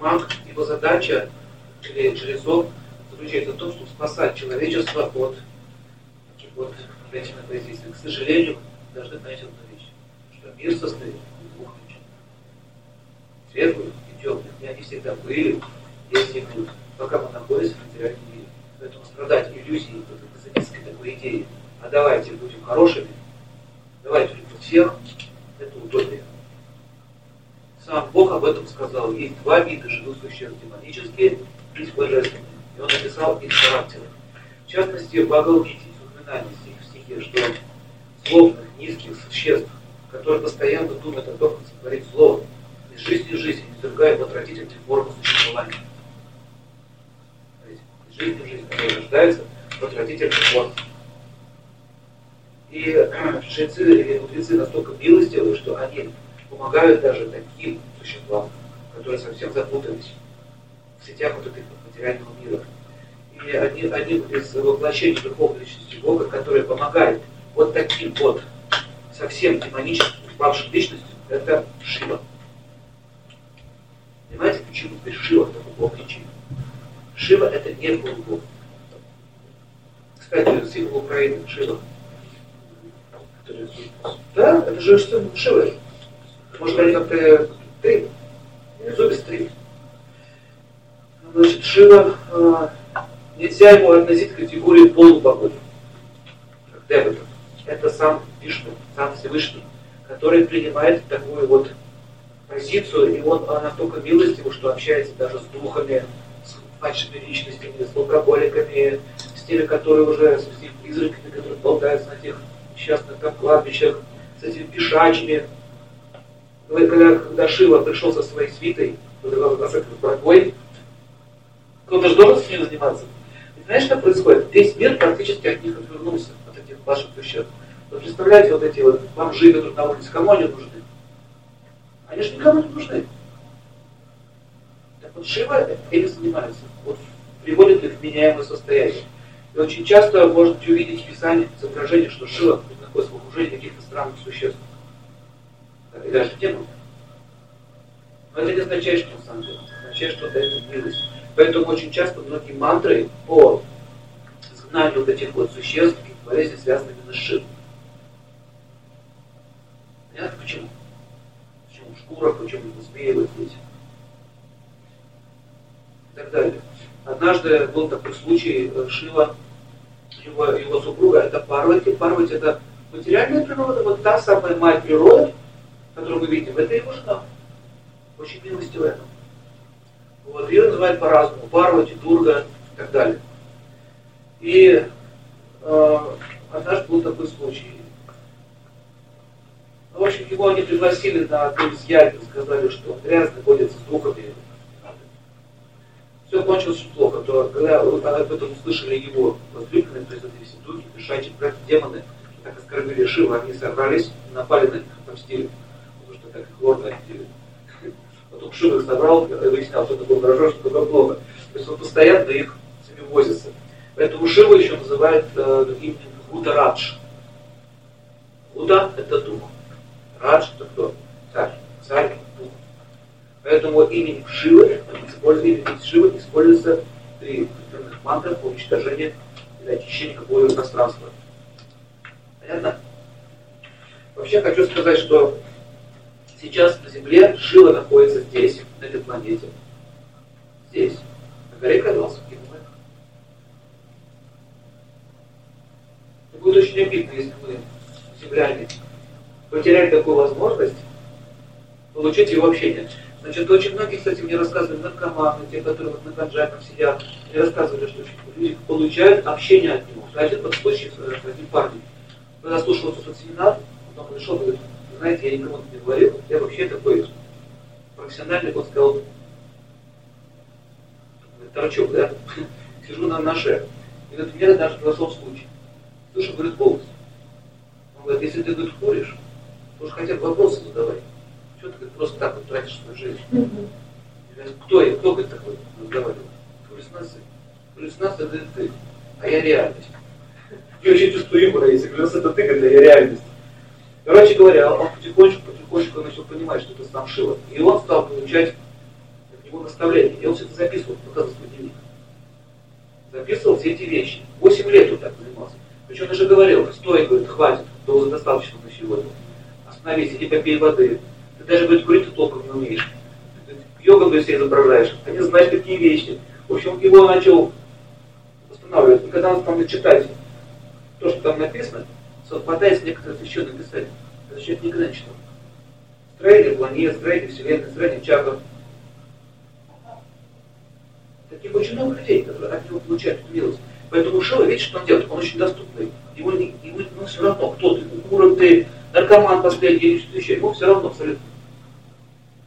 маг, его задача или жрецов заключается в том, чтобы спасать человечество от вот негативных воздействий. К сожалению, должны понять одну вещь, что мир состоит из двух вещей. Светлых и темных. И они всегда были, есть и будут, пока мы находимся в материальном мире. Поэтому страдать иллюзией, эзотерической такой идеей, а давайте будем хорошими, давайте любим всех, это утопия. Сам Бог об этом сказал. Есть два вида живых существ, демонические и божественные. И он написал их характеры. В частности, в Бхагавадгите упоминание в стихе, что злобных, низких существ, которые постоянно думают о том, как сотворить зло, из жизни в жизнь, извергают отвратительные формы существования. Из жизни в жизнь, которые рождаются в отвратительных формах. И жрецы или мудрецы настолько милостивы, что они помогают даже таким существам, которые совсем запутались в сетях вот этой материального мира. И они, они из воплощения духовной личности Бога, которые помогают вот таким вот совсем демоническим, упавшим личностям, это Шива. Понимаете, почему теперь Шива такой Бог личин? Шива это не Бог. Кстати, символ Украины Шива да, это же что Шивы. Может, они как-то три, зубис три. Значит, Шива, э, нельзя ему относить к категории полубогов, как Девата. Это сам Вишну, сам Всевышний, который принимает такую вот позицию, и он настолько милостивый, что общается даже с духами, с падшими личностями, с алкоголиками, с теми, которые уже, с этими призраками, которые болтаются на тех несчастных там кладбищах, с этими пешачами. Когда, Шива пришел со своей свитой, с этой борьбой, кто-то же должен с ними заниматься. И знаешь, что происходит? Весь мир практически от них отвернулся, от этих ваших существ. Вы представляете, вот эти вот бомжи, которые на улице, кому они нужны? Они же никому не нужны. Так вот Шива этим занимается. Вот приводит их в меняемое состояние. И очень часто можете увидеть в Писании изображение, что Шива находится в окружении каких-то странных существ. И даже демонов. Но это не означает, что самом деле. Это означает, что это милость. Поэтому очень часто многие мантры по изгнанию вот этих вот существ и болезней связаны именно с Шивой. Понятно почему? Почему шкура, почему змеи вот здесь. И так далее. Однажды был такой случай, э, Шива, его, его супруга, это Парвати. Парвати это материальная природа, вот та самая мать природы, которую мы видим, это его жена. Очень милостивая. Вот, ее называют по-разному. Парвати, Дурга и так далее. И э, однажды был такой случай. Ну, в общем, его они пригласили на одну из ягод, сказали, что грязно ходит с духами, все кончилось очень плохо, то когда об этом услышали его возлюбленные, то есть эти все духи, пешачьи, демоны, так оскорбили Шива, они собрались, напали на них, отомстили, так обидели. Потом Шива их собрал, выяснял, что такое хорошо, что такое плохо. То есть он постоянно их с ними возится. Поэтому Шива еще называют э, именем Гуда Радж. Гуда – это дух. Радж – это кто? Царь. Царь Поэтому имя Шивы, имя Шивы используется при определенных мантрах по уничтожению или очищению какого-либо пространства. Понятно? Вообще хочу сказать, что сейчас на Земле Шива находится здесь, на этой планете. Здесь, на горе Кадалса, Будет очень обидно, если мы, земляне, потеряли такую возможность получить его общение. Значит, очень многие, кстати, мне рассказывали наркоманы, те, которые вот на канджаках сидят, мне рассказывали, что люди получают общение от него. Один случай с одним парнем. Когда слушал этот семинар, он пришел и говорит, знаете, я никому не говорил, я вообще такой профессиональный, он сказал, торчок, да, сижу на наше. И говорит, у меня даже произошел случай. Слушай, говорит, голос. Он говорит, если ты, говорит, куришь, то уж хотя бы вопросы задавай. Что ты говорит, просто так вот тратишь свою жизнь? Говорит, кто я? Кто говорит, такой разговаривал? Галлюцинации. Галлюцинация это ты, а я реальность. Я очень чувство юмора есть. Галлюцинация это ты, говорит, а я реальность. Короче говоря, он потихонечку, потихонечку начал понимать, что это сам Шива. И он стал получать от него его наставление. И он все это записывал, показывал свой дневник. Записывал все эти вещи. Восемь лет он так занимался. Причем уже говорил, стой, говорит, хватит, дозы достаточно на сегодня. Остановись, иди попей воды. Ты даже, говорит, курить ты толком не умеешь. Йога, говорит, себе изображаешь. Они знают такие вещи. В общем, его начал устанавливать. И когда он стал читать то, что там написано, совпадает с некоторым священным писанием. Это человек никогда не читал. Строение планет, строение Вселенной, строение чакр. Таких очень много людей, которые от него получают эту милость. Поэтому Шива, видите, что он делает? Он очень доступный. Ему, ему ну, все равно, кто ты, урод ты, наркоман последний или что-то еще. Ему все равно абсолютно.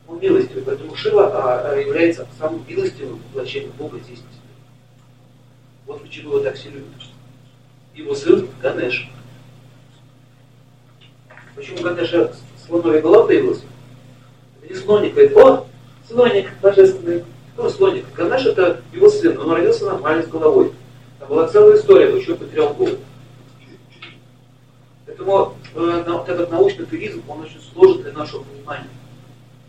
Он милостивый. Поэтому Шива а, является самым милостивым воплощением Бога здесь. Вот почему его так все любят. Его сын Ганеш. Почему Ганеша слоновая голова появилась? Не слоник, говорит, о, слоник божественный. Кто слоник? Ганеш это его сын, он родился нормально с головой. Там была целая история, почему потерял голову. Поэтому э, этот научный туризм, он очень сложен для нашего понимания.